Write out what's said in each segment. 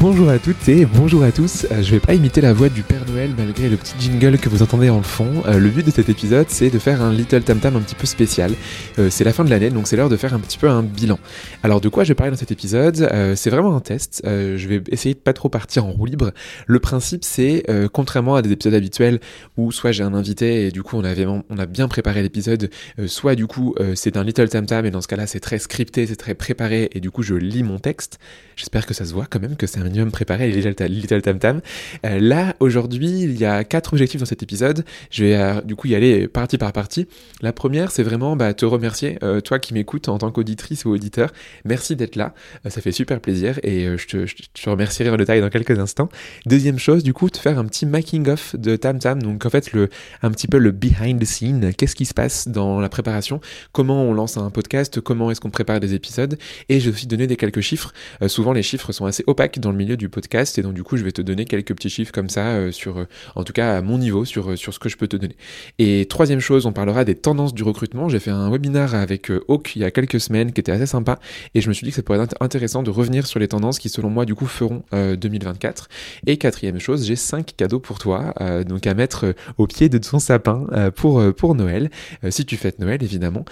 Bonjour à toutes et bonjour à tous. Euh, je vais pas imiter la voix du Père Noël malgré le petit jingle que vous entendez en fond. Euh, le but de cet épisode, c'est de faire un Little Tam Tam un petit peu spécial. Euh, c'est la fin de l'année, donc c'est l'heure de faire un petit peu un bilan. Alors de quoi je vais dans cet épisode? C'est vraiment un test. je vais essayer de pas trop partir en roue libre. Le principe, c'est contrairement à des épisodes habituels où soit j'ai un invité et du coup on a, on a bien préparé l'épisode, soit du coup c'est un Little Tam Tam et dans ce cas-là c'est très scripté, c'est très préparé et du coup je lis mon texte. J'espère que ça se voit quand même, que c'est un minimum préparé, les Little Tam Tam. Euh, là, aujourd'hui, il y a quatre objectifs dans cet épisode. Je vais euh, du coup y aller partie par partie. La première, c'est vraiment bah, te remercier, euh, toi qui m'écoutes en tant qu'auditrice ou auditeur. Merci d'être là, ça fait super plaisir et je te, je, te, remercierai en détail dans quelques instants. Deuxième chose, du coup, te faire un petit making-of de Tam Tam. Donc en fait, le, un petit peu le behind the scene. Qu'est-ce qui se passe dans la préparation? Comment on lance un podcast? Comment est-ce qu'on prépare des épisodes? Et je vais aussi donner des quelques chiffres. souvent, les chiffres sont assez opaques dans le milieu du podcast et donc du coup je vais te donner quelques petits chiffres comme ça euh, sur euh, en tout cas à mon niveau sur, euh, sur ce que je peux te donner. Et troisième chose, on parlera des tendances du recrutement. J'ai fait un webinaire avec Hawk il y a quelques semaines qui était assez sympa et je me suis dit que ça pourrait être intéressant de revenir sur les tendances qui selon moi du coup feront 2024. Et quatrième chose, j'ai cinq cadeaux pour toi donc à mettre au pied de ton sapin pour, pour Noël, si tu fêtes Noël évidemment.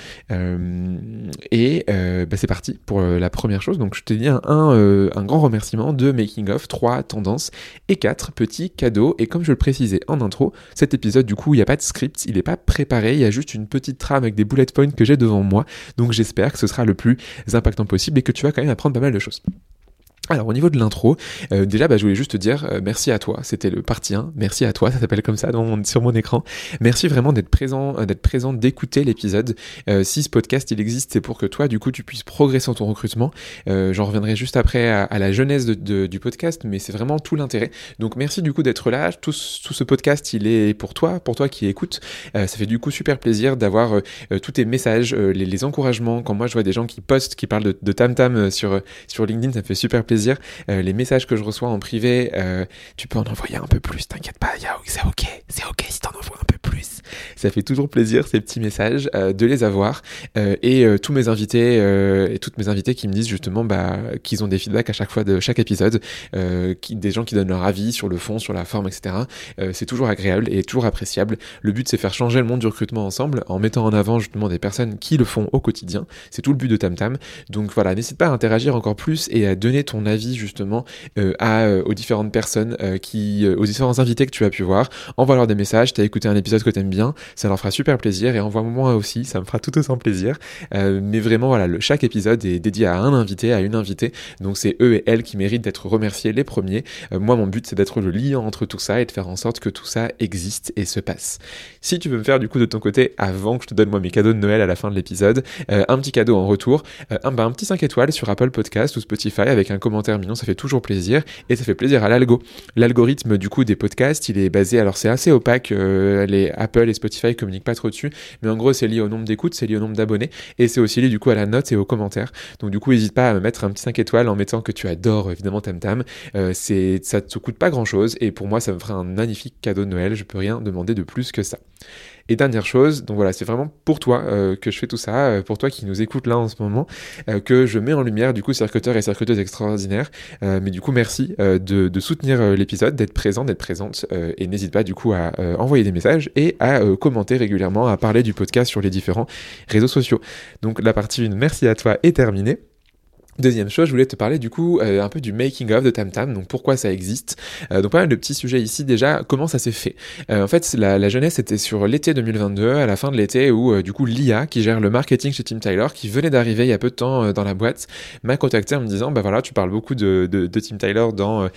et bah, c'est parti pour la première chose. Donc je te dis un, un, un grand remerciement de Making of 3 tendances et 4 petits cadeaux. Et comme je le précisais en intro, cet épisode du coup il n'y a pas de script, il n'est pas préparé, il y a juste une petite trame avec des bullet points que j'ai devant moi. Donc j'espère que ce sera le plus impactant possible et que tu vas quand même apprendre pas mal de choses. Alors au niveau de l'intro, euh, déjà bah, je voulais juste te dire euh, merci à toi, c'était le partie 1, merci à toi, ça s'appelle comme ça sur mon écran. Merci vraiment d'être présent, euh, d'être présent, d'écouter l'épisode. si ce podcast il existe, c'est pour que toi du coup tu puisses progresser dans ton recrutement. J'en reviendrai juste après à, la genèse du podcast, mais c'est vraiment tout l'intérêt. Donc merci du coup d'être là. Tout, ce podcast il est pour toi, pour toi qui écoutes. ça fait du coup super plaisir d'avoir tous tes messages, les, encouragements. Quand moi je vois des gens qui postent, qui parlent de, Tam Tam sur, LinkedIn, ça fait super plaisir euh, les messages que je reçois en privé, euh, tu peux en envoyer un peu plus, t'inquiète pas, c'est ok, c'est ok si t'en envoies un peu plus. Ça fait toujours plaisir ces petits messages euh, de les avoir et tous mes invités et toutes mes invités qui me disent justement bah, qu'ils ont des feedbacks à chaque fois de chaque épisode, des gens qui donnent leur avis sur le fond, sur la forme, etc. c'est toujours agréable et toujours appréciable. Le but c'est faire changer le monde du recrutement ensemble en mettant en avant justement des personnes qui le font au quotidien. C'est tout le but de Tam Tam. Donc voilà, n'hésite pas à interagir encore plus et à donner ton avis justement euh, euh, aux différentes personnes euh, qui, aux différents invités que tu as pu voir. Envoie-leur des messages, t'as écouté un épisode que t'aimes bien, ça leur fera super plaisir et envoie-moi aussi, ça me fera tout autant plaisir. mais vraiment voilà, le, chaque épisode est dédié à un invité, à une invitée, donc c'est eux et elles qui méritent d'être remerciés les premiers. moi mon but c'est d'être le lien entre tout ça et de faire en sorte que tout ça existe et se passe. Si tu veux me faire du coup de ton côté avant que je te donne moi mes cadeaux de Noël à la fin de l'épisode, un petit cadeau en retour, un, bah, un petit 5 étoiles sur Apple Podcast ou Spotify avec un commentaire commentaire ça fait toujours plaisir et ça fait plaisir à l'algo. L'algorithme du coup des podcasts, il est basé, alors c'est assez opaque, euh, les Apple et Spotify communiquent pas trop dessus, mais en gros c'est lié au nombre d'écoutes, c'est lié au nombre d'abonnés et c'est aussi lié du coup à la note et aux commentaires. Donc du coup n'hésite pas à me mettre un petit 5 étoiles en mettant que tu adores évidemment Tam Tam. Euh, c'est, ça te coûte pas grand chose et pour moi ça me fera un magnifique cadeau de Noël, je peux rien demander de plus que ça. Et dernière chose, donc voilà, c'est vraiment pour toi euh, que je fais tout ça, euh, pour toi qui nous écoute là en ce moment, euh, que je mets en lumière du coup recruteurs et recruteuses extraordinaires. mais du coup, merci de, de, soutenir l'épisode, d'être présent, d'être présente, et n'hésite pas du coup à envoyer des messages et à commenter régulièrement, à parler du podcast sur les différents réseaux sociaux. Donc la partie 1, merci à toi, est terminée. Deuxième chose, je voulais te parler du coup euh, un peu du making of de Tam Tam, donc pourquoi ça existe. Euh, donc pas mal de petits sujets ici déjà, comment ça s'est fait. Euh, en fait, la, jeunesse était sur l'été 2022, à la fin de l'été, où du coup l'IA qui gère le marketing chez Tim Tyler, qui venait d'arriver il y a peu de temps dans la boîte, m'a contacté en me disant bah voilà, tu parles beaucoup de Tim Tyler dans,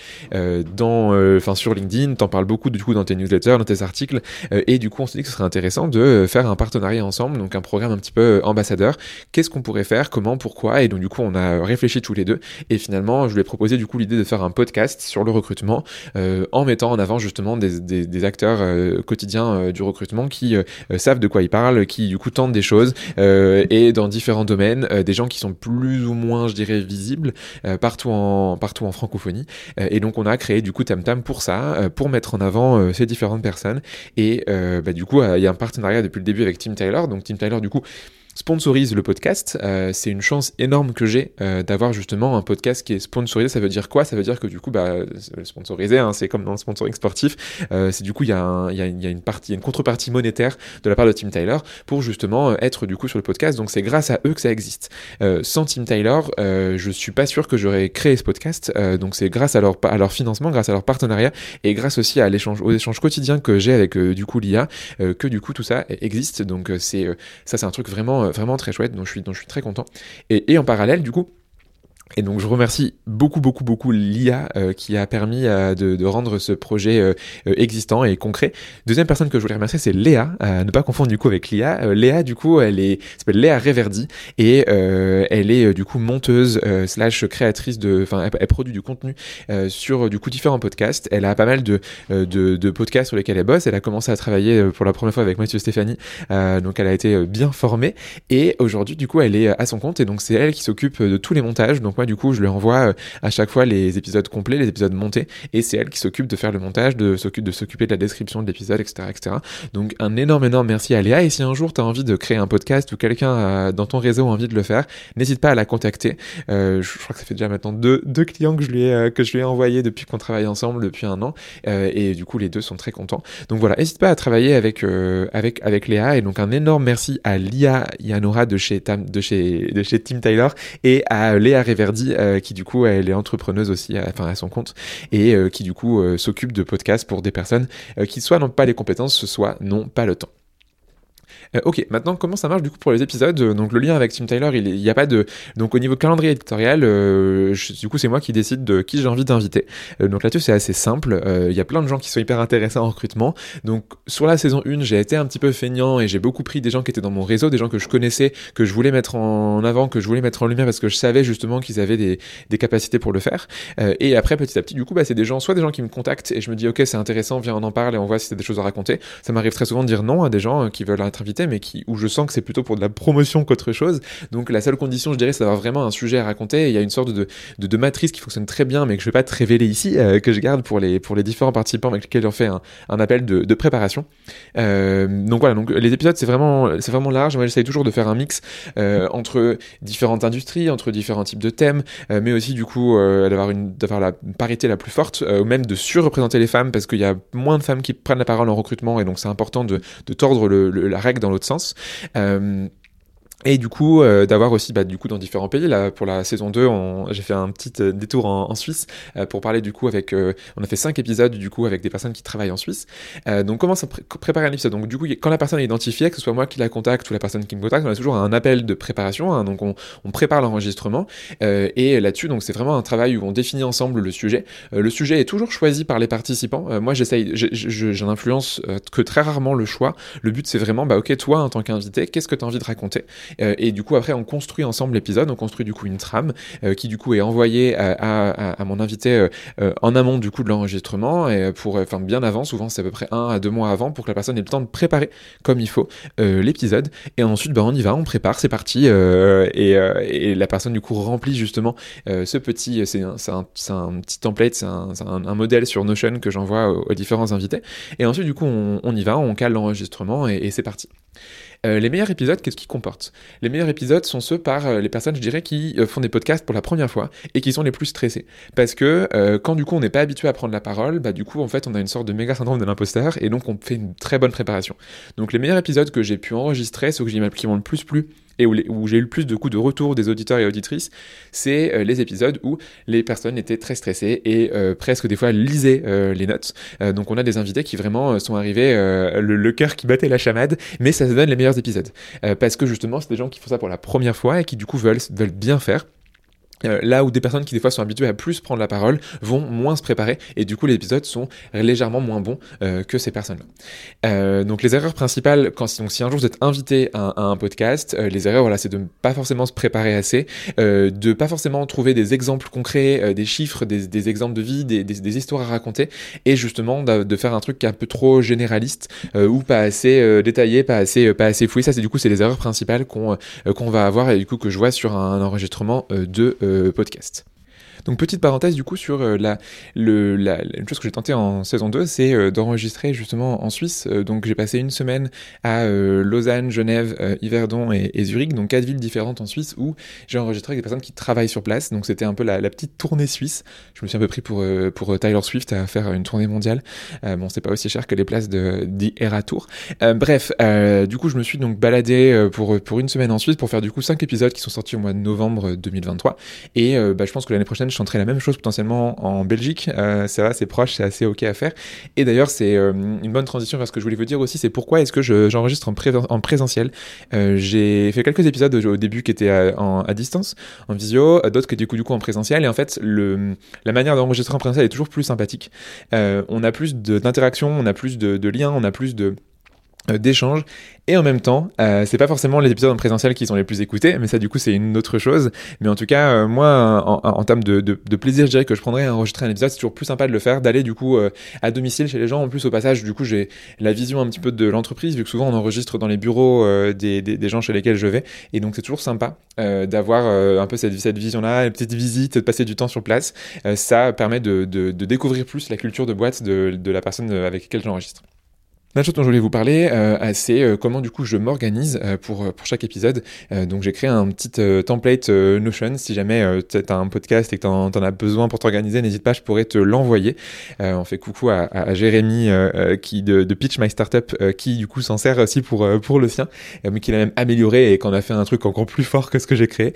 dans, enfin sur LinkedIn, t'en parles beaucoup du coup dans tes newsletters, dans tes articles, et du coup on s'est dit que ce serait intéressant de faire un partenariat ensemble, donc un programme un petit peu ambassadeur. Qu'est-ce qu'on pourrait faire, comment, pourquoi, et donc du coup on a réfléchi tous les deux. Et finalement, je lui ai proposé du coup l'idée de faire un podcast sur le recrutement euh, en mettant en avant justement des, des, acteurs euh, quotidiens euh, du recrutement qui savent de quoi ils parlent, qui du coup tentent des choses et dans différents domaines, des gens qui sont plus ou moins, je dirais, visibles partout en partout en francophonie. et donc on a créé du coup Tam Tam pour ça, pour mettre en avant ces différentes personnes. Et bah, du coup, il y a un partenariat depuis le début avec Tim Tyler. Donc Tim Tyler, du coup, sponsorise le podcast. Euh, c'est une chance énorme que j'ai euh, d'avoir justement un podcast qui est sponsorisé. Ça veut dire quoi? Ça veut dire que du coup, bah, sponsorisé, hein, c'est comme dans le sponsoring sportif. Euh, c'est du coup, il y, a y, a, y a une partie, une contrepartie monétaire de la part de Tim Tyler pour justement être du coup sur le podcast. Donc c'est grâce à eux que ça existe. sans Tim Tyler, je suis pas sûr que j'aurais créé ce podcast. donc c'est grâce à leur, à leur financement, grâce à leur partenariat et grâce aussi à l'échange, aux échanges quotidiens que j'ai avec du coup l'IA, que du coup tout ça existe. Donc c'est ça, c'est un truc vraiment vraiment, très chouette, dont je suis, je suis très content. Et en parallèle, du coup, et donc je remercie beaucoup beaucoup beaucoup l'IA euh, qui a permis euh, de, de, rendre ce projet euh, existant et concret. Deuxième personne que je voulais remercier c'est Léa, ne pas confondre du coup avec l'IA. Léa du coup elle est s'appelle Léa Reverdi et elle est du coup monteuse slash créatrice de, enfin elle, produit du contenu sur du coup différents podcasts. Elle a pas mal de, de, de, podcasts sur lesquels elle bosse. Elle a commencé à travailler pour la première fois avec Mathieu Stéphanie, donc elle a été bien formée et aujourd'hui du coup elle est à son compte et donc c'est elle qui s'occupe de tous les montages. Du coup, je lui envoie euh, à chaque fois les épisodes complets, les épisodes montés, et c'est elle qui s'occupe de faire le montage, de s'occuper de s'occuper de la description de l'épisode, etc., etc. Donc un énorme, énorme merci à Léa. Et si un jour tu as envie de créer un podcast ou quelqu'un dans ton réseau a envie de le faire, n'hésite pas à la contacter. Euh, je crois que ça fait déjà maintenant deux, clients que je lui ai euh, que je lui ai envoyé depuis qu'on travaille ensemble depuis un an, et du coup les deux sont très contents. Donc voilà, n'hésite pas à travailler avec avec avec Léa. Et donc un énorme merci à Lia Yanora de chez Tam, de chez de chez Tim Tyler et à Léa Rever euh, qui du coup elle est entrepreneuse aussi, enfin à son compte, et euh, qui du coup euh, s'occupe de podcasts pour des personnes qui soit n'ont pas les compétences, soit n'ont pas le temps. Euh, ok, maintenant comment ça marche du coup pour les épisodes Donc le lien avec Tim Tyler, il n'y a pas de... Donc au niveau calendrier éditorial, euh, du coup c'est moi qui décide de qui j'ai envie d'inviter. Euh, donc là-dessus c'est assez simple, il y a plein de gens qui sont hyper intéressés en recrutement. Donc sur la saison 1, j'ai été un petit peu feignant et j'ai beaucoup pris des gens qui étaient dans mon réseau, des gens que je connaissais, que je voulais mettre en avant, que je voulais mettre en lumière parce que je savais justement qu'ils avaient des, capacités pour le faire. et après petit à petit, du coup, bah, c'est des gens, soit des gens qui me contactent et je me dis ok c'est intéressant, viens on en parle et on voit si c'est des choses à raconter. Ça m'arrive très souvent de dire non à des gens qui veulent être mais où je sens que c'est plutôt pour de la promotion qu'autre chose. Donc la seule condition, je dirais, c'est d'avoir vraiment un sujet à raconter. il y a une sorte de, de, matrice qui fonctionne très bien, mais que je vais pas te révéler ici, euh, que je garde pour les, pour les différents participants avec lesquels on fait un, un appel de, de préparation. Euh, donc voilà, donc les épisodes, c'est vraiment, c'est vraiment large. Moi, j'essaye toujours de faire un mix euh, entre différentes industries, entre différents types de thèmes, mais aussi du coup d'avoir une, d'avoir la parité la plus forte, ou même de surreprésenter les femmes, parce qu'il y a moins de femmes qui prennent la parole en recrutement, et donc c'est important de, de tordre le, la règle dans l'autre sens. Euh, et du coup, euh, d'avoir aussi, bah, du coup, dans différents pays. Là, pour la saison 2, j'ai fait un petit euh, détour en, Suisse euh, pour parler du coup avec. on a fait cinq épisodes du coup avec des personnes qui travaillent en Suisse. donc, comment ça préparer un épisode? Donc, du coup, quand la personne est identifiée, que ce soit moi qui la contacte ou la personne qui me contacte, on a toujours un appel de préparation. Hein, donc, on, on prépare l'enregistrement. et là-dessus, donc, c'est vraiment un travail où on définit ensemble le sujet. le sujet est toujours choisi par les participants. moi, j'essaye, j'en influence que très rarement le choix. Le but, c'est vraiment, bah, ok, toi, en tant qu'invité, qu'est-ce que tu as envie de raconter? euh, et du coup, après, on construit ensemble l'épisode, on construit du coup une trame euh, qui du coup est envoyée à, mon invité euh, en amont du coup de l'enregistrement et pour, enfin bien avant, souvent c'est à peu près un à deux mois avant pour que la personne ait le temps de préparer comme il faut l'épisode. Et ensuite, bah, on y va, on prépare, c'est parti. Et, la personne du coup remplit justement ce petit, c'est un, petit template, c'est un, modèle sur Notion que j'envoie aux, différents invités. Et ensuite, du coup, on, y va, on cale l'enregistrement et c'est parti. Euh, les meilleurs épisodes, qu'est-ce qu'ils comportent? Les meilleurs épisodes sont ceux par euh, les personnes, je dirais, qui euh, font des podcasts pour la première fois et qui sont les plus stressés. Parce que quand du coup on n'est pas habitué à prendre la parole, bah du coup en fait on a une sorte de méga syndrome de l'imposteur et donc on fait une très bonne préparation. Donc les meilleurs épisodes que j'ai pu enregistrer, ceux que j'ai qui le plus plu, et où, j'ai eu le plus de coups de retour des auditeurs et auditrices, c'est euh, les épisodes où les personnes étaient très stressées et euh, presque des fois lisaient euh, les notes. donc on a des invités qui vraiment sont arrivés le, cœur qui battait la chamade, mais ça se donne les meilleurs épisodes. parce que justement, c'est des gens qui font ça pour la première fois et qui du coup veulent bien faire. Euh, là où des personnes qui des fois sont habituées à plus prendre la parole vont moins se préparer et du coup les épisodes sont légèrement moins bons euh, que ces personnes-là. Euh, donc les erreurs principales, quand donc, si un jour vous êtes invité à, un podcast, les erreurs voilà c'est de ne pas forcément se préparer assez, de pas forcément trouver des exemples concrets, des chiffres, des, exemples de vie, des, histoires à raconter et justement de, faire un truc qui est un peu trop généraliste ou pas assez détaillé, pas assez pas fouillé. Ça c'est du coup c'est les erreurs principales qu'on qu'on va avoir et du coup que je vois sur un enregistrement de podcast. Donc petite parenthèse du coup sur la, le, la, une chose que j'ai tenté en saison 2, c'est d'enregistrer justement en Suisse. donc j'ai passé une semaine à Lausanne, Genève, Yverdon et, et, Zurich, donc quatre villes différentes en Suisse où j'ai enregistré avec des personnes qui travaillent sur place. Donc c'était un peu la, la, petite tournée suisse. Je me suis un peu pris pour, pour Tyler Swift à faire une tournée mondiale. bon, c'est pas aussi cher que les places de d'Era Tour. bref, du coup je me suis donc baladé pour, pour une semaine en Suisse pour faire du coup 5 épisodes qui sont sortis au mois de novembre 2023. Et euh, bah, je pense que l'année prochaine, je chanterai la même chose potentiellement en Belgique. Euh, ça va, c'est proche, c'est assez ok à faire. Et d'ailleurs, c'est euh, une bonne transition vers ce que je voulais vous dire aussi, c'est pourquoi est-ce que j'enregistre en, en, présentiel. J'ai fait quelques épisodes au, début qui étaient à, à distance, en visio, d'autres qui du coup, du coup en présentiel. Et en fait, la manière d'enregistrer en présentiel est toujours plus sympathique. on a plus d'interaction, on a plus de, liens, on a plus de euh, d'échanges et en même temps euh, c'est pas forcément les épisodes en présentiel qui sont les plus écoutés mais ça du coup c'est une autre chose. Mais en tout cas euh, moi en, en, termes de, de, de, plaisir je dirais que je prendrais à enregistrer un épisode. C'est toujours plus sympa de le faire d'aller du coup à domicile chez les gens. En plus au passage du coup j'ai la vision un petit peu de l'entreprise vu que souvent on enregistre dans les bureaux des, des, des, gens chez lesquels je vais. Et donc c'est toujours sympa d'avoir un peu cette, cette vision là une petite visite de passer du temps sur place. Ça permet de, de, de découvrir plus la culture de boîte de, de la personne avec laquelle j'enregistre la chose dont je voulais vous parler, euh, c'est euh, comment du coup je m'organise euh, pour, pour chaque épisode. donc j'ai créé un petit template Notion. Si jamais tu as un podcast et que tu en, as besoin pour t'organiser, n'hésite pas, je pourrais te l'envoyer. on fait coucou à, à Jérémy qui de, de, Pitch My Startup qui du coup s'en sert aussi pour, pour le sien, mais qui l'a même amélioré et qu'on a fait un truc encore plus fort que ce que j'ai créé.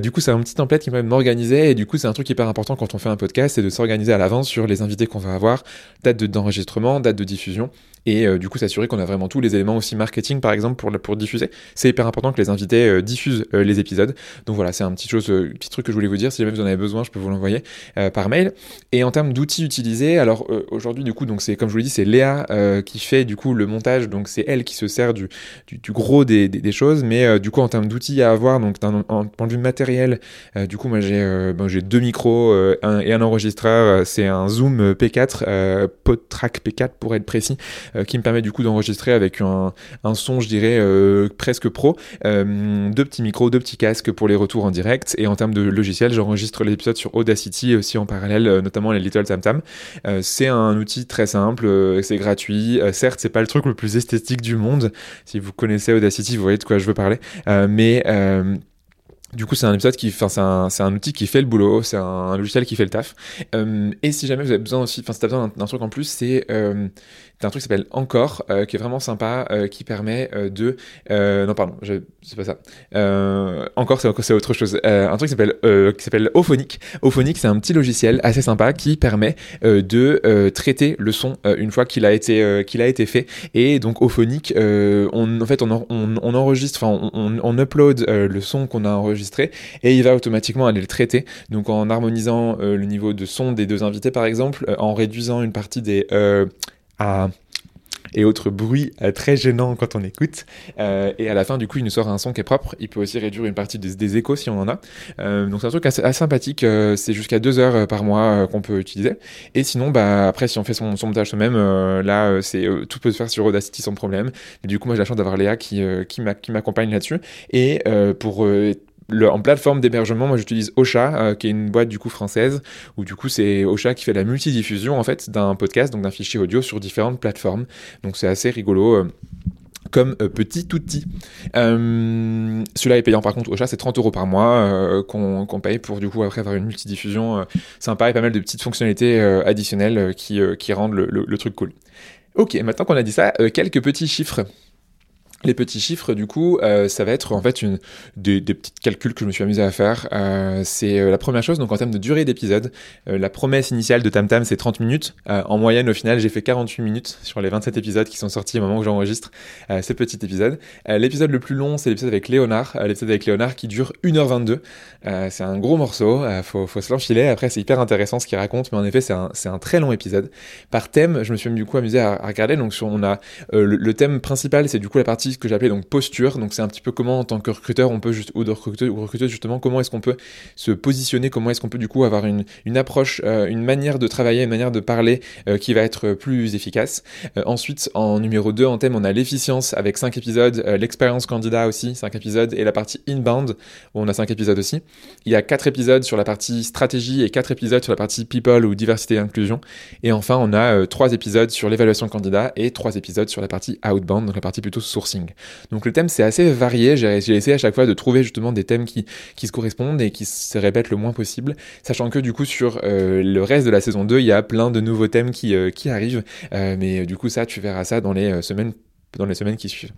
du coup c'est un petit template qui permet de m'organiser et du coup c'est un truc hyper important quand on fait un podcast, c'est de s'organiser à l'avance sur les invités qu'on va avoir, date d'enregistrement, date de diffusion et euh, du coup s'assurer qu'on a vraiment tous les éléments aussi marketing par exemple pour, pour diffuser. C'est hyper important que les invités euh, diffusent euh, les épisodes. Donc voilà, c'est un petit chose, petit truc que je voulais vous dire. Si jamais vous en avez besoin, je peux vous l'envoyer par mail. Et en termes d'outils utilisés, alors aujourd'hui du coup, donc c'est comme je vous l'ai dit, c'est Léa qui fait du coup le montage, donc c'est elle qui se sert du, du, gros des, des, choses. Mais du coup en termes d'outils à avoir, donc d'un point de vue matériel, du coup moi j'ai ben, j'ai deux micros un, et un enregistreur. c'est un Zoom P4, PodTrack P4 pour être précis. Euh, qui me permet du coup d'enregistrer avec un, son, je dirais, euh, presque pro. Euh, deux petits micros, deux petits casques pour les retours en direct. Et en termes de logiciel, j'enregistre l'épisode sur Audacity aussi en parallèle, notamment les Little Tam Tam. c'est un outil très simple, c'est gratuit. certes, c'est pas le truc le plus esthétique du monde. Si vous connaissez Audacity, vous voyez de quoi je veux parler. mais du coup, c'est un épisode qui, enfin, c'est un, outil qui fait le boulot, c'est un, logiciel qui fait le taf. Et si jamais vous avez besoin aussi, enfin, si t'as besoin d'un, truc en plus, c'est, un truc qui s'appelle Encore, euh, qui est vraiment sympa, euh, qui permet euh, de, non, pardon, c'est pas ça. Encore, c'est, autre chose. un truc qui s'appelle, qui s'appelle Ophonic. Ophonic, c'est un petit logiciel assez sympa qui permet de traiter le son une fois qu'il a été, qu'il a été fait. Et donc, Ophonic, on, en fait, on, enregistre, enfin, on, on upload le son qu'on a enregistré et il va automatiquement aller le traiter. Donc en harmonisant le niveau de son des deux invités par exemple, en réduisant une partie des euh, et autres bruits très gênants quand on écoute. et à la fin, du coup, il nous sort un son qui est propre. Il peut aussi réduire une partie des, échos si on en a. donc c'est un truc assez, sympathique. c'est jusqu'à deux heures par mois qu'on peut utiliser. Et sinon, bah après, si on fait son, son montage soi-même, là, c'est tout peut se faire sur Audacity sans problème. Mais du coup, moi, j'ai la chance d'avoir Léa qui qui m'accompagne là-dessus. Et pour en plateforme d'hébergement, moi j'utilise Ocha, euh, qui est une boîte du coup française, où du coup c'est Ocha qui fait la multidiffusion en fait d'un podcast, donc d'un fichier audio sur différentes plateformes. Donc c'est assez rigolo. Euh, comme euh, petit outil. Celui-là est payant par contre, Ocha, c'est 30 euros par mois qu'on paye pour du coup après avoir une multidiffusion sympa et pas mal de petites fonctionnalités additionnelles qui, rendent le, truc cool. Ok, maintenant qu'on a dit ça, quelques petits chiffres les petits chiffres, du coup, euh, ça va être en fait une, des, des, petits calculs que je me suis amusé à faire. Euh, c'est euh, la première chose, donc en termes de durée d'épisode, la promesse initiale de Tam Tam c'est 30 minutes. En moyenne, au final, j'ai fait 48 minutes sur les 27 épisodes qui sont sortis au moment où j'enregistre ces petits épisodes. l'épisode le plus long, c'est l'épisode avec Léonard. l'épisode avec Léonard qui dure 1h22. c'est un gros morceau, faut, faut se l'enfiler. Après, c'est hyper intéressant ce qu'il raconte, mais en effet, c'est un, très long épisode. Par thème, je me suis du coup amusé à, regarder. Donc, on a le thème principal, c'est du coup la partie que j'appelais donc posture. Donc c'est un petit peu comment en tant que recruteur on peut juste ou de recruteur ou recruteuse justement comment est-ce qu'on peut se positionner, comment est-ce qu'on peut du coup avoir une, une approche, euh, une manière de travailler, une manière de parler euh, qui va être plus efficace. ensuite en numéro 2 en thème on a l'efficience avec 5 épisodes, l'expérience candidat aussi 5 épisodes et la partie inbound où on a 5 épisodes aussi. Il y a 4 épisodes sur la partie stratégie et 4 épisodes sur la partie people ou diversité et inclusion. Et enfin on a 3 épisodes sur l'évaluation candidat et 3 épisodes sur la partie outbound, donc la partie plutôt sourcing. Donc le thème c'est assez varié, j'ai essayé à chaque fois de trouver justement des thèmes qui, se correspondent et qui se répètent le moins possible, sachant que du coup sur euh, le reste de la saison 2, il y a plein de nouveaux thèmes qui, euh, arrivent, euh, mais du coup ça tu verras ça dans les semaines dans les semaines qui suivent.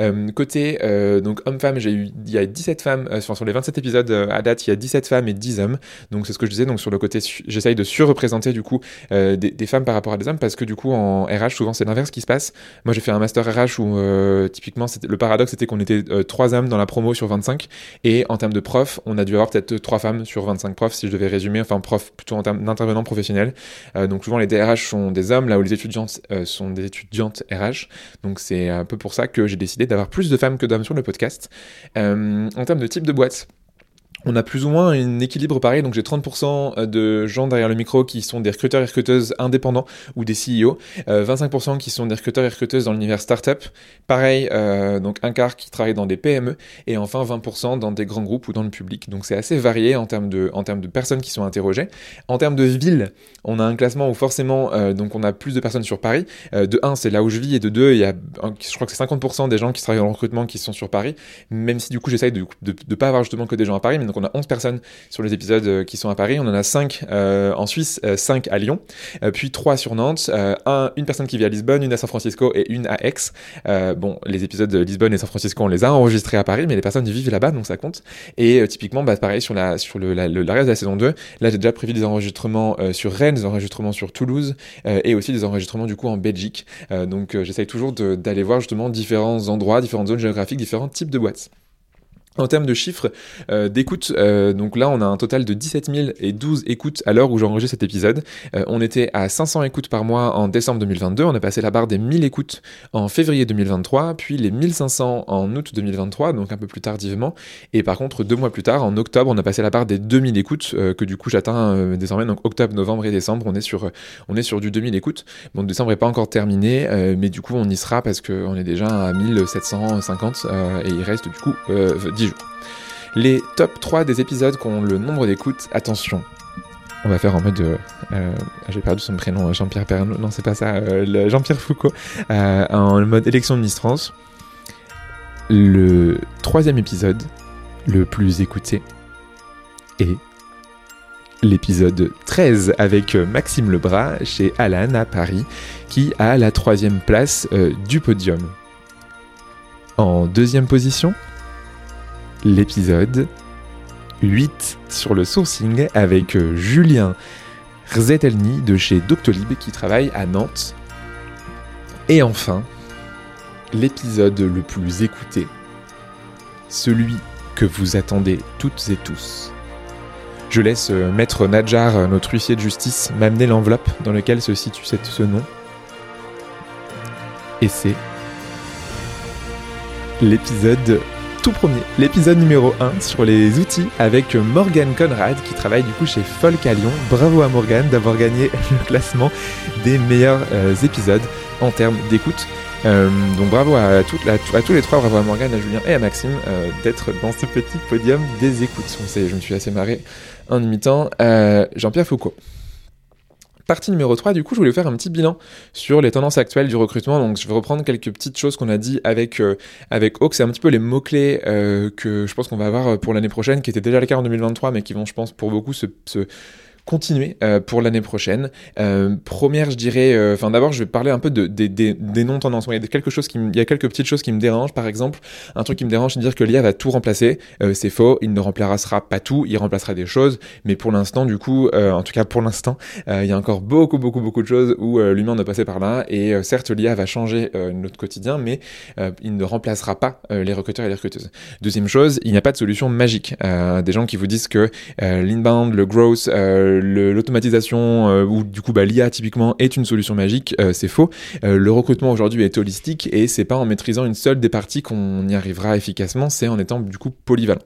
Euh, côté euh, donc homme-femme, j'ai eu il y a 17 femmes euh, sur, les 27 épisodes à date, il y a 17 femmes et 10 hommes. Donc c'est ce que je disais donc sur le côté j'essaye de surreprésenter du coup des, femmes par rapport à des hommes parce que du coup en RH souvent c'est l'inverse qui se passe. Moi j'ai fait un master RH où typiquement le paradoxe c'était qu'on était 3 hommes dans la promo sur 25 et en termes de profs, on a dû avoir peut-être 3 femmes sur 25 profs si je devais résumer, enfin profs plutôt en termes d'intervenants professionnels. donc souvent les DRH sont des hommes là où les étudiantes sont des étudiantes RH. Donc c'est un peu pour ça que j'ai décidé d'avoir plus de femmes que d'hommes sur le podcast. Euh, en termes de type de boîte, on a plus ou moins un équilibre pareil, donc j'ai 30% de gens derrière le micro qui sont des recruteurs et recruteuses indépendants ou des CEO, 25% euh, qui sont des recruteurs et recruteuses dans l'univers startup, pareil, euh, donc un quart qui travaille dans des PME, et enfin 20% dans des grands groupes ou dans le public. Donc c'est assez varié en termes, de, personnes qui sont interrogées. En termes de ville, on a un classement où forcément, euh, donc on a plus de personnes sur Paris. de 1, c'est là où je vis, et de 2, il y a, je crois que c'est 50% des gens qui travaillent dans le recrutement qui sont sur Paris, même si du coup j'essaye de ne pas avoir justement que des gens à Paris, on a 11 personnes sur les épisodes euh, qui sont à Paris, on en a 5 euh, en Suisse, 5 euh, à Lyon, puis 3 sur Nantes, un, une personne qui vit à Lisbonne, une à San Francisco et une à Aix. bon, les épisodes de Lisbonne et San Francisco, on les a enregistrés à Paris, mais les personnes vivent là-bas, donc ça compte. Et typiquement, bah, pareil sur, la, sur le, la, le, reste de la saison 2, là j'ai déjà prévu des enregistrements sur Rennes, des enregistrements sur Toulouse, et aussi des enregistrements du coup en Belgique. donc j'essaye toujours d'aller voir justement différents endroits, différentes zones géographiques, différents types de boîtes. En termes de chiffres euh, d'écoute, euh, donc là on a un total de 17 012 écoutes à l'heure où j'enregistre cet épisode. Euh, on était à 500 écoutes par mois en décembre 2022, on a passé la barre des 1000 écoutes en février 2023, puis les 1500 en août 2023, donc un peu plus tardivement. Et par contre, deux mois plus tard, en octobre, on a passé la barre des 2000 écoutes, que du coup j'atteins désormais, donc octobre, novembre et décembre, on est sur, on est sur du 2000 écoutes. Bon, décembre n'est pas encore terminé, mais du coup on y sera parce qu'on est déjà à 1750 et il reste du coup 10 les top 3 des épisodes qui ont le nombre d'écoutes, attention. On va faire en mode. Euh, euh, j'ai perdu son prénom, Jean-Pierre Pernaud. Non, c'est pas ça. Euh, Jean-Pierre Foucault. en mode élection de Miss France. Le troisième épisode, le plus écouté, est l'épisode 13 avec Maxime Lebras chez Alan à Paris, qui a la troisième place du podium. En deuxième position, l'épisode 8 sur le sourcing avec euh, Julien Rzetelny de chez Doctolib qui travaille à Nantes. Et enfin, l'épisode le plus écouté, celui que vous attendez toutes et tous. Je laisse euh, Maître Nadjar, euh, notre huissier de justice, m'amener l'enveloppe dans laquelle se situe ce nom. Et c'est l'épisode tout premier, l'épisode numéro 1 sur les outils avec Morgan Conrad qui travaille du coup chez Folk à Lyon. Bravo à Morgan d'avoir gagné le classement des meilleurs euh, épisodes en termes d'écoute. Euh, donc bravo à, tous les trois, bravo à Morgan, à Julien et à Maxime euh, d'être dans ce petit podium des écoutes. je me suis assez marré en imitant Jean-Pierre Foucault. Partie numéro 3, du coup, je voulais faire un petit bilan sur les tendances actuelles du recrutement. Donc, je vais reprendre quelques petites choses qu'on a dit avec, euh, avec Hawk. C'est un petit peu les mots-clés euh, que je pense qu'on va avoir pour l'année prochaine, qui étaient déjà le cas en 2023, mais qui vont, je pense, pour beaucoup se, se continuer euh, pour l'année prochaine. Euh, première, je dirais, euh, enfin d'abord, je vais parler un peu de, des non tendances. Il y a quelque chose qui, il y a quelques petites choses qui me dérangent. Par exemple, un truc qui me dérange, c'est de dire que l'IA va tout remplacer. c'est faux. Il ne remplacera pas tout. Il remplacera des choses, mais pour l'instant, du coup, en tout cas pour l'instant, il y a encore beaucoup, beaucoup, beaucoup de choses où l'humain ne passé par là. Et certes, l'IA va changer notre quotidien, mais il ne remplacera pas les recruteurs et les recruteuses. Deuxième chose, il n'y a pas de solution magique. des gens qui vous disent que l'inbound, le growth l'automatisation ou du coup bah, l'IA typiquement est une solution magique, c'est faux. le recrutement aujourd'hui est holistique et c'est pas en maîtrisant une seule des parties qu'on y arrivera efficacement, c'est en étant du coup polyvalent.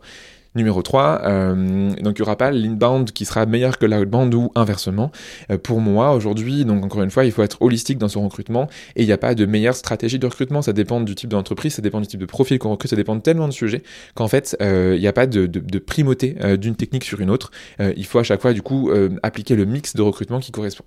Numéro 3, euh, donc il n'y aura pas l'inbound qui sera meilleur que l'outbound ou inversement. Euh, pour moi, aujourd'hui, donc encore une fois, il faut être holistique dans son recrutement et il n'y a pas de meilleure stratégie de recrutement. Ça dépend du type d'entreprise, ça dépend du type de profil qu'on recrute, ça dépend de tellement de sujets qu'en fait, euh, il n'y a pas de, de, de primauté d'une technique sur une autre. il faut à chaque fois, du coup, appliquer le mix de recrutement qui correspond.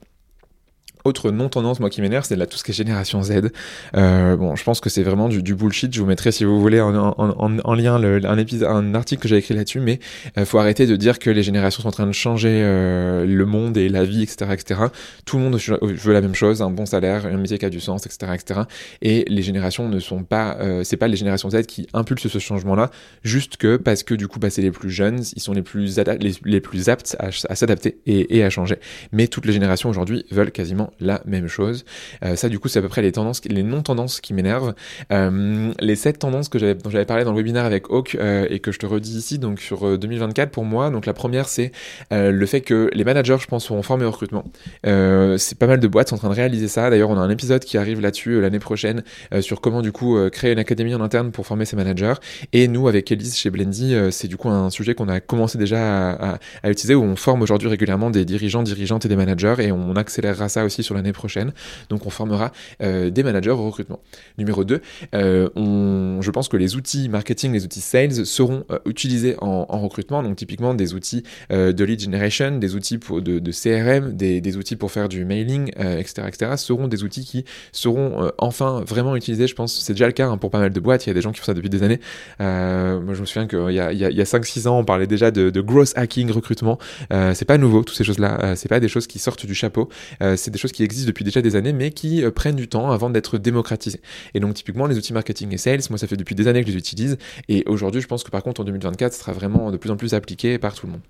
Autre non-tendance, moi qui m'énerve, c'est là tout ce qui est génération Z. Euh, bon, je pense que c'est vraiment du, du, bullshit. Je vous mettrai, si vous voulez, en, en, en, en lien le, un, épisode, un article que j'ai écrit là-dessus, mais euh, faut arrêter de dire que les générations sont en train de changer euh, le monde et la vie, etc., etc. Tout le monde veut la même chose, un bon salaire, un métier qui a du sens, etc., etc. Et les générations ne sont pas, euh, c'est pas les générations Z qui impulsent ce changement-là, juste que parce que du coup, bah, c'est les plus jeunes, ils sont les plus, les, les plus aptes à, à s'adapter et, et à changer. Mais toutes les générations aujourd'hui veulent quasiment la même chose. Euh, ça, du coup, c'est à peu près les tendances, les non-tendances qui m'énervent. Euh, les sept tendances que j'avais, dont j'avais parlé dans le webinaire avec Hawk euh, et que je te redis ici, donc sur 2024 pour moi. Donc la première, c'est le fait que les managers, je pense, seront formés au recrutement. c'est pas mal de boîtes sont en train de réaliser ça. D'ailleurs, on a un épisode qui arrive là-dessus l'année prochaine sur comment du coup créer une académie en interne pour former ses managers. Et nous, avec Elise chez Blendy, c'est du coup un sujet qu'on a commencé déjà à, à utiliser où on forme aujourd'hui régulièrement des dirigeants, dirigeantes et des managers et on accélérera ça aussi sur l'année prochaine. Donc on formera euh, des managers au recrutement. Numéro 2, euh, je pense que les outils marketing, les outils sales seront euh, utilisés en, recrutement. Donc typiquement des outils de lead generation, des outils pour, de, CRM, des, outils pour faire du mailing, etc., etc. seront des outils qui seront enfin vraiment utilisés. Je pense c'est déjà le cas hein, pour pas mal de boîtes. Il y a des gens qui font ça depuis des années. moi je me souviens qu'il y a, il y a, 5-6 ans on parlait déjà de, de growth hacking, recrutement. c'est pas nouveau, toutes ces choses-là. c'est pas des choses qui sortent du chapeau. c'est des choses qui existent depuis déjà des années, mais qui euh, prennent du temps avant d'être démocratisés. Et donc typiquement les outils marketing et sales, moi ça fait depuis des années que je les utilise, et aujourd'hui je pense que par contre en 2024 ça sera vraiment de plus en plus appliqué par tout le monde.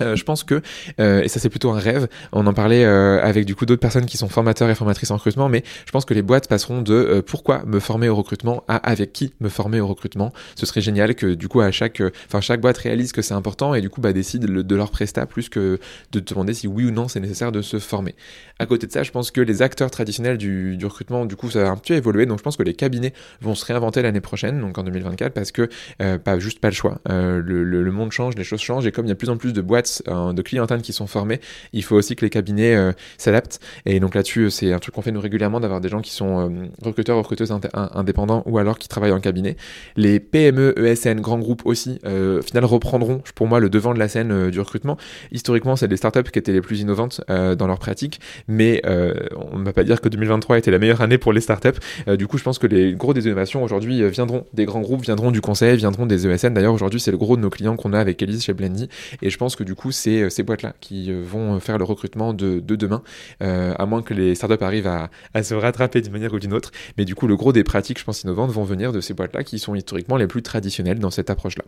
Euh, je pense que, euh, et ça c'est plutôt un rêve, on en parlait euh, avec du coup d'autres personnes qui sont formateurs et formatrices en recrutement, mais je pense que les boîtes passeront de pourquoi me former au recrutement? à avec qui me former au recrutement? Ce serait génial que du coup à chaque, enfin chaque boîte réalise que c'est important et du coup bah, décide de leur prestat plus que de demander si oui ou non c'est nécessaire de se former. À côté de ça, je pense que les acteurs traditionnels du, recrutement, du coup ça va un petit peu évoluer, donc je pense que les cabinets vont se réinventer l'année prochaine, donc en 2024, parce que pas juste pas le choix. Le, le, le monde change, les choses changent et comme il y a de plus en plus de boîtes de clientèle qui sont formés, il faut aussi que les cabinets euh, s'adaptent. Et donc là-dessus, c'est un truc qu'on fait nous régulièrement d'avoir des gens qui sont euh, recruteurs, recruteuses indépendants ou alors qui travaillent en cabinet. Les PME, ESN, grands groupes aussi, euh, au final reprendront pour moi le devant de la scène du recrutement. Historiquement, c'est les startups qui étaient les plus innovantes dans leur pratique, mais on ne va pas dire que 2023 était la meilleure année pour les startups. du coup, je pense que les gros des innovations aujourd'hui viendront des grands groupes, viendront du conseil, viendront des ESN. D'ailleurs, aujourd'hui, c'est le gros de nos clients qu'on a avec Elise chez Blendy. Et je pense que du coup, c'est euh, ces boîtes-là qui euh, vont faire le recrutement de, demain, euh, à moins que les startups arrivent à, se rattraper d'une manière ou d'une autre. Mais du coup, le gros des pratiques, je pense, innovantes vont venir de ces boîtes-là qui sont historiquement les plus traditionnelles dans cette approche-là.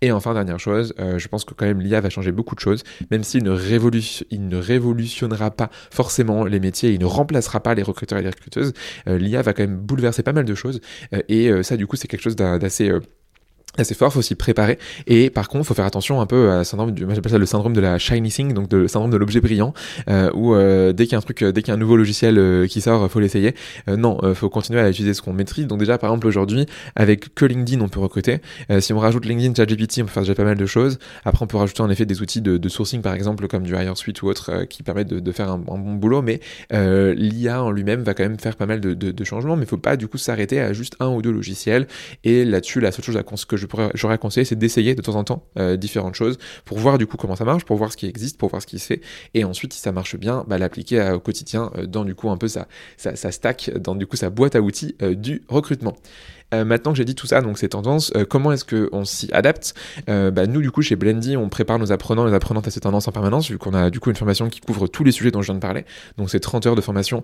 Et enfin, dernière chose, je pense que quand même l'IA va changer beaucoup de choses, même s'il ne, ne révolutionnera pas forcément les métiers, il ne remplacera pas les recruteurs et les recruteuses, l'IA va quand même bouleverser pas mal de choses. et ça, du coup, c'est quelque chose d'assez assez fort, faut s'y préparer. Et par contre, faut faire attention un peu à syndrome du, j'appelle ça le syndrome de la shiny thing, donc le syndrome de l'objet brillant, euh, où euh, dès qu'il y a un truc, dès qu'il y a un nouveau logiciel euh, qui sort, faut l'essayer. Euh, non, faut continuer à utiliser ce qu'on maîtrise. Donc déjà, par exemple, aujourd'hui, avec que LinkedIn, on peut recruter. si on rajoute LinkedIn, ChatGPT, on peut faire déjà pas mal de choses. Après, on peut rajouter en effet des outils de, de sourcing, par exemple, comme du HireSuite ou autre, qui permettent de, de faire un, bon boulot. Mais l'IA en lui-même va quand même faire pas mal de, de, de changements, mais faut pas du coup s'arrêter à juste un ou deux logiciels. Et là-dessus, la seule chose à que je j'aurais conseillé, c'est d'essayer de temps en temps euh, différentes choses pour voir du coup comment ça marche, pour voir ce qui existe, pour voir ce qui se fait, et ensuite si ça marche bien, bah, l'appliquer au quotidien euh, dans du coup un peu sa, stack, dans du coup sa boîte à outils euh, du recrutement. Euh, maintenant que j'ai dit tout ça, donc ces tendances, euh, comment est-ce qu'on s'y adapte? Euh, bah, Nous, du coup, chez Blendy, on prépare nos apprenants et nos apprenantes à ces tendances en permanence, vu qu'on a du coup une formation qui couvre tous les sujets dont je viens de parler. Donc c'est 30 heures de formation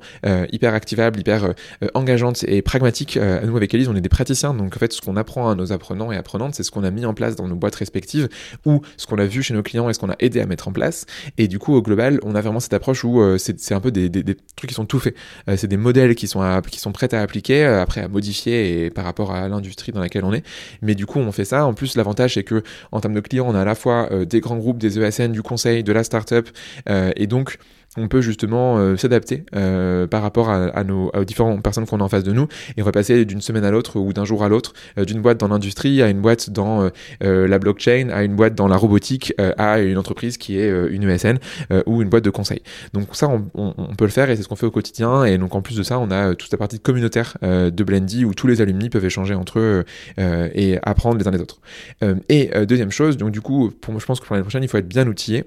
hyper activable, hyper engageante et pragmatique. nous, avec Elise, on est des praticiens, donc en fait, ce qu'on apprend à nos apprenants et apprenantes, c'est ce qu'on a mis en place dans nos boîtes respectives, ou ce qu'on a vu chez nos clients et ce qu'on a aidé à mettre en place. Et du coup, au global, on a vraiment cette approche où c'est un peu des, trucs qui sont tout faits. c'est des modèles qui sont, qui sont prêts à appliquer, après à modifier et par rapport rapport à l'industrie dans laquelle on est. Mais du coup, on fait ça. En plus, l'avantage, c'est que en termes de clients, on a à la fois des grands groupes, des ESN, du conseil, de la startup, et donc on peut justement euh, s'adapter euh, par rapport à, nos différentes personnes qu'on a en face de nous et on va passer d'une semaine à l'autre ou d'un jour à l'autre euh, d'une boîte dans l'industrie à une boîte dans la blockchain à une boîte dans la robotique à une entreprise qui est une ESN ou une boîte de conseil. Donc ça on, peut le faire et c'est ce qu'on fait au quotidien et donc en plus de ça on a toute la partie communautaire de Blendy où tous les alumni peuvent échanger entre eux et apprendre les uns les autres. Et deuxième chose donc du coup je pense que pour l'année prochaine il faut être bien outillé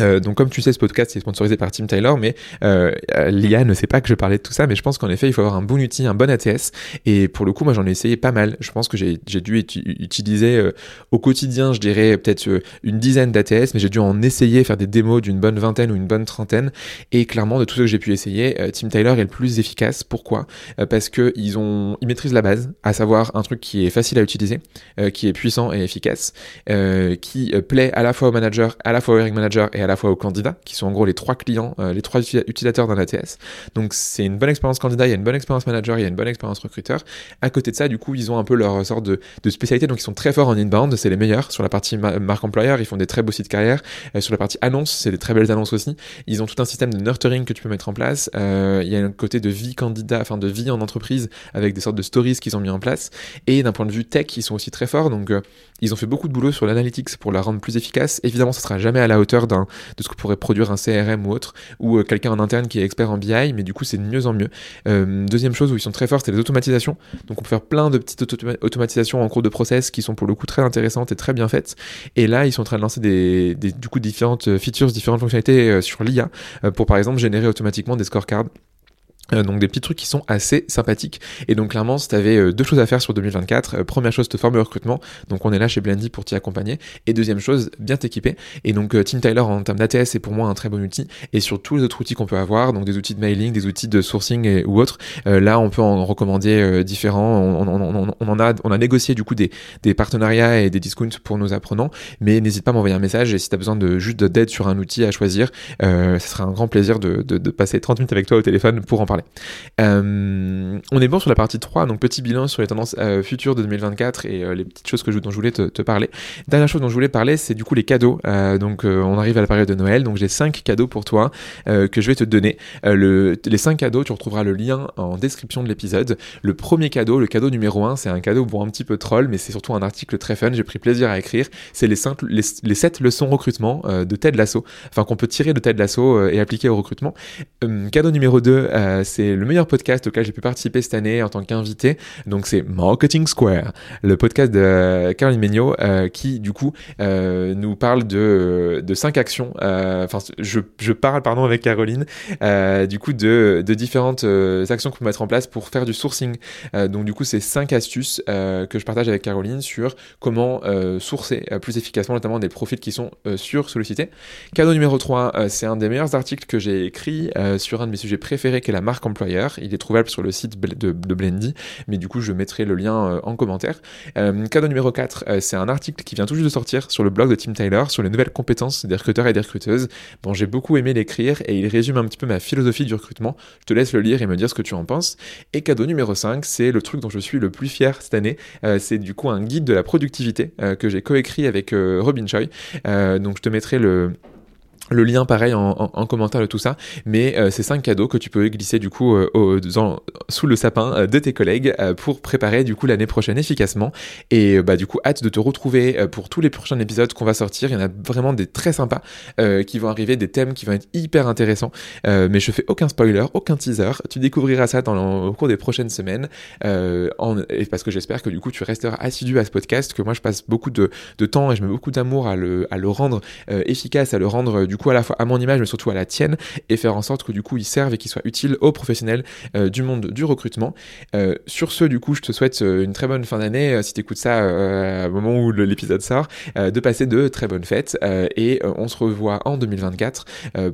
euh, donc comme tu sais, ce podcast est sponsorisé par Tim Taylor, mais euh, Lia ne sait pas que je parlais de tout ça, mais je pense qu'en effet, il faut avoir un bon outil, un bon ATS. Et pour le coup, moi, j'en ai essayé pas mal. Je pense que j'ai dû utiliser euh, au quotidien, je dirais peut-être euh, une dizaine d'ATS, mais j'ai dû en essayer, faire des démos d'une bonne vingtaine ou une bonne trentaine. Et clairement, de tout ce que j'ai pu essayer, Tim Taylor est le plus efficace. Pourquoi? Parce que ils ont, ils maîtrisent la base, à savoir un truc qui est facile à utiliser, qui est puissant et efficace, qui plaît à la fois au manager, à la fois au hiring manager et à la fois aux candidats, qui sont en gros les trois clients, euh, les trois utilisateurs d'un ATS. Donc c'est une bonne expérience candidat, il y a une bonne expérience manager, il y a une bonne expérience recruteur. À côté de ça, du coup, ils ont un peu leur sorte de, de spécialité, donc ils sont très forts en inbound, c'est les meilleurs. Sur la partie marque employeur, ils font des très beaux sites carrière. Euh, sur la partie annonce, c'est des très belles annonces aussi. Ils ont tout un système de nurturing que tu peux mettre en place. Euh, il y a un côté de vie candidat, enfin de vie en entreprise, avec des sortes de stories qu'ils ont mis en place. Et d'un point de vue tech, ils sont aussi très forts. Donc ils ont fait beaucoup de boulot sur l'analytics pour la rendre plus efficace. Évidemment, ça sera jamais à la hauteur d'un de ce que pourrait produire un CRM ou autre, ou euh, quelqu'un en interne qui est expert en BI, mais du coup c'est de mieux en mieux. Euh, deuxième chose où ils sont très forts, c'est les automatisations. Donc on peut faire plein de petites automatisations en cours de process qui sont pour le coup très intéressantes et très bien faites. Et là ils sont en train de lancer des, du coup différentes features, différentes fonctionnalités euh, sur l'IA pour par exemple générer automatiquement des scorecards euh, donc des petits trucs qui sont assez sympathiques. Et donc clairement, si tu avais euh, deux choses à faire sur 2024, euh, première chose, te former au recrutement. Donc on est là chez Blendy pour t'y accompagner. Et deuxième chose, bien t'équiper. Et donc Team Tyler en termes d'ATS c'est pour moi un très bon outil. Et sur tous les autres outils qu'on peut avoir, donc des outils de mailing, des outils de sourcing et, ou autres, là on peut en recommander différents. On, en a, on a négocié du coup des, des partenariats et des discounts pour nos apprenants. Mais n'hésite pas à m'envoyer un message et si tu as besoin de juste d'aide sur un outil à choisir, ce sera un grand plaisir de, de passer 30 minutes avec toi au téléphone pour en parler. Euh, on est bon sur la partie 3, donc petit bilan sur les tendances euh, futures de 2024 et euh, les petites choses que je, dont je voulais te, parler. Dernière chose dont je voulais parler, c'est du coup les cadeaux. donc on arrive à la période de Noël, donc j'ai 5 cadeaux pour toi que je vais te donner. Le, les 5 cadeaux, tu retrouveras le lien en description de l'épisode. Le premier cadeau, le cadeau numéro 1, c'est un cadeau bon un petit peu troll, mais c'est surtout un article très fun, j'ai pris plaisir à écrire. C'est les, les, les 7 leçons recrutement de Ted Lasso, enfin qu'on peut tirer de Ted Lasso et appliquer au recrutement. cadeau numéro 2, c'est le meilleur podcast auquel j'ai pu participer cette année en tant qu'invité. Donc c'est Marketing Square, le podcast de Caroline Megnaud euh, qui du coup euh, nous parle de, de cinq actions. Euh, enfin, je, je, parle pardon avec Caroline du coup de, de différentes actions qu'on peut mettre en place pour faire du sourcing. donc du coup c'est cinq astuces que je partage avec Caroline sur comment sourcer plus efficacement notamment des profils qui sont sur sollicités. Cadeau numéro 3, c'est un des meilleurs articles que j'ai écrit sur un de mes sujets préférés qui est la employeur il est trouvable sur le site de, Blendy, mais du coup, je mettrai le lien euh, en commentaire. Euh, cadeau numéro 4, euh, c'est un article qui vient tout juste de sortir sur le blog de Tim Tyler sur les nouvelles compétences des recruteurs et des recruteuses. Bon, j'ai beaucoup aimé l'écrire et il résume un petit peu ma philosophie du recrutement. Je te laisse le lire et me dire ce que tu en penses. Et cadeau numéro 5, c'est le truc dont je suis le plus fier cette année. c'est du coup un guide de la productivité que j'ai coécrit avec Robin Choi. donc je te mettrai le le lien pareil en, commentaire de tout ça, mais euh, c'est cinq cadeaux que tu peux glisser du coup euh, sous le sapin euh, de tes collègues pour préparer du coup l'année prochaine efficacement. Et bah du coup hâte de te retrouver pour tous les prochains épisodes qu'on va sortir. Il y en a vraiment des très sympas qui vont arriver, des thèmes qui vont être hyper intéressants. mais je fais aucun spoiler, aucun teaser. Tu découvriras ça au cours des prochaines semaines. Parce que j'espère que du coup tu resteras assidu à ce podcast, que moi je passe beaucoup de, temps et je mets beaucoup d'amour à le, rendre efficace, à le rendre du à la fois à mon image mais surtout à la tienne et faire en sorte que du coup ils servent et qu'ils soient utiles aux professionnels euh, du monde du recrutement. Euh, sur ce du coup je te souhaite euh, une très bonne fin d'année si tu écoutes ça au moment où l'épisode sort, de passer de très bonnes fêtes et on se revoit en 2024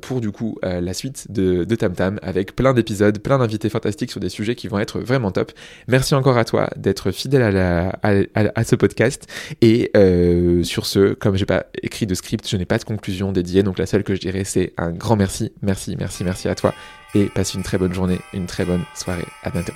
pour du coup la suite de, de Tam Tam avec plein d'épisodes, plein d'invités fantastiques sur des sujets qui vont être vraiment top. Merci encore à toi d'être fidèle à, à, ce podcast et sur ce, comme j'ai pas écrit de script, je n'ai pas de conclusion dédiée donc la seule que je dirais, c'est un grand merci, merci, merci, merci à toi. Et passe une très bonne journée, une très bonne soirée. À bientôt.